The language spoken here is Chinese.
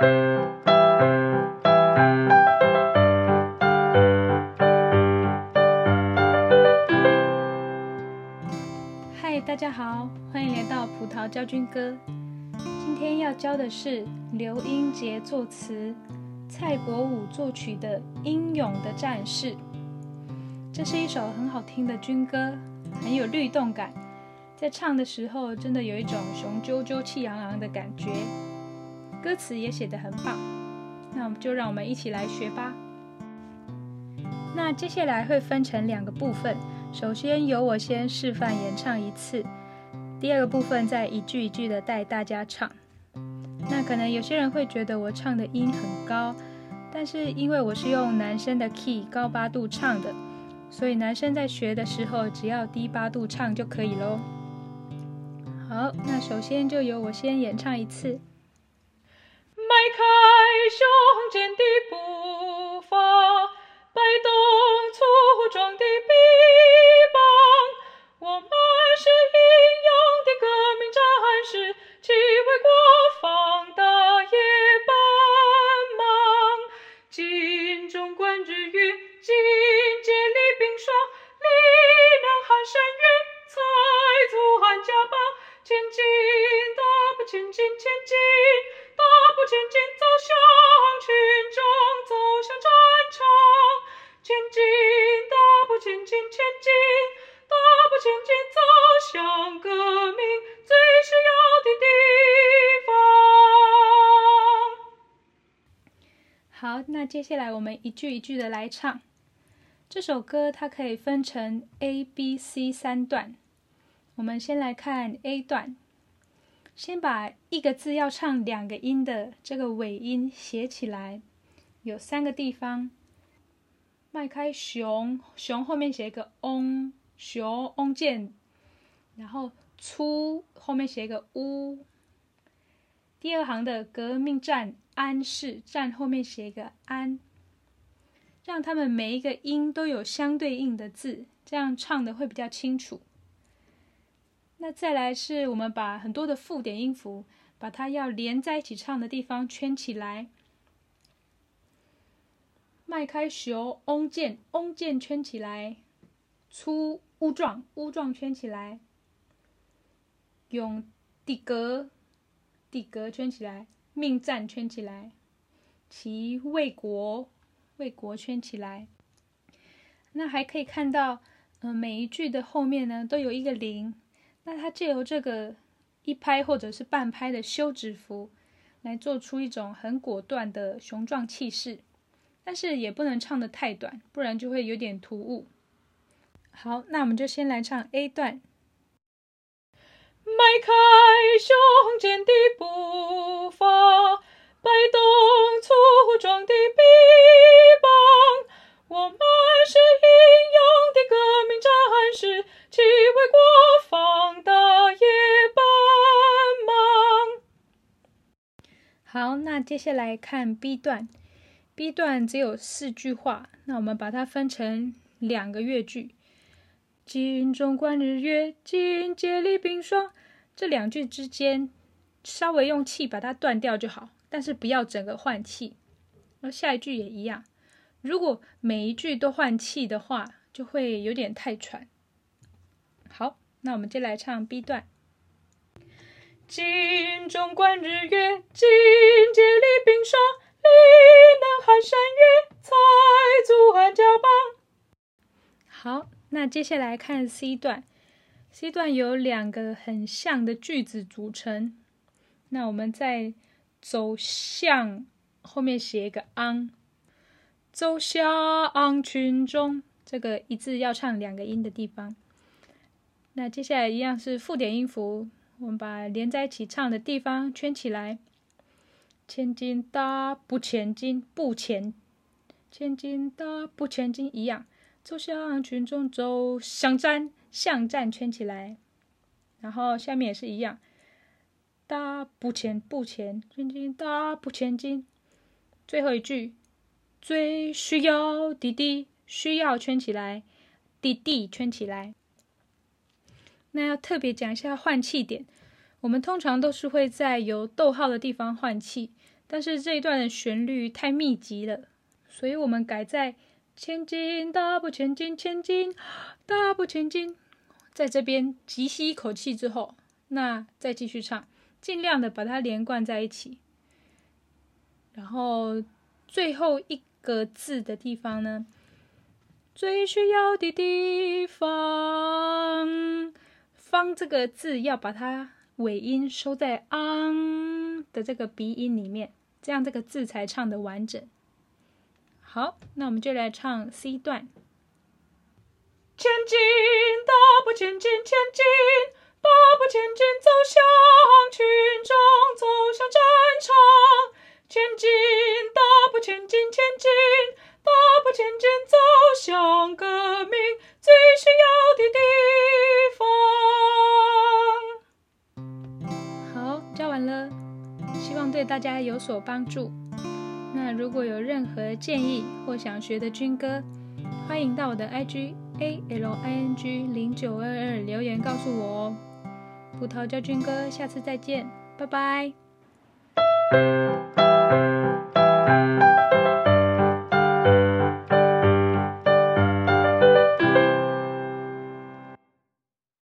嗨，大家好，欢迎来到葡萄教军歌。今天要教的是刘英杰作词、蔡国武作曲的《英勇的战士》。这是一首很好听的军歌，很有律动感，在唱的时候真的有一种雄赳赳、气昂昂的感觉。歌词也写得很棒，那我们就让我们一起来学吧。那接下来会分成两个部分，首先由我先示范演唱一次，第二个部分再一句一句的带大家唱。那可能有些人会觉得我唱的音很高，但是因为我是用男生的 key 高八度唱的。所以男生在学的时候，只要低八度唱就可以喽。好，那首先就由我先演唱一次。迈开那接下来我们一句一句的来唱。这首歌它可以分成 A、B、C 三段。我们先来看 A 段，先把一个字要唱两个音的这个尾音写起来，有三个地方。迈开熊，熊后面写一个翁，熊翁健，然后粗后面写一个乌。第二行的革命战安是，战后面写一个安。让他们每一个音都有相对应的字，这样唱的会比较清楚。那再来是我们把很多的附点音符，把它要连在一起唱的地方圈起来。迈开雄翁箭，翁箭圈起来；粗乌状，乌状圈起来；用底格，底格圈起来；命战圈起来；其为国。为国圈起来，那还可以看到，嗯、每一句的后面呢都有一个零，那它借由这个一拍或者是半拍的休止符，来做出一种很果断的雄壮气势，但是也不能唱得太短，不然就会有点突兀。好，那我们就先来唱 A 段，迈开接下来看 B 段，B 段只有四句话，那我们把它分成两个乐句。精忠观日月，尽竭力冰霜。这两句之间，稍微用气把它断掉就好。但是不要整个换气，那下一句也一样。如果每一句都换气的话，就会有点太喘。好，那我们就来唱 B 段。镜中观日月，尽竭力冰霜，力能撼山岳，财足撼甲邦。好，那接下来看 C 段。C 段有两个很像的句子组成，那我们在。走向后面写一个昂，走向群众，这个一字要唱两个音的地方。那接下来一样是附点音符，我们把连在一起唱的地方圈起来。前进，大步前进，步前，前进，大步前进一样。走向群众，走向战，向战圈起来。然后下面也是一样。大步前，步前，前进，大步前进。最后一句，最需要弟弟，需要圈起来，弟弟圈起来。那要特别讲一下换气点，我们通常都是会在有逗号的地方换气，但是这一段的旋律太密集了，所以我们改在前进，大步前进，前进，大步前进。在这边急吸一口气之后，那再继续唱，尽量的把它连贯在一起。然后最后一个字的地方呢，最需要的地方，方这个字要把它尾音收在昂的这个鼻音里面。这样这个字才唱得完整。好，那我们就来唱 C 段。前进，大步前进，前进，大步前进，走向群众，走向战场。前进，大步前进，前进，大家有所帮助。那如果有任何建议或想学的军歌，欢迎到我的 IG A L I N G 零九二二留言告诉我哦。葡萄教军歌，下次再见，拜拜。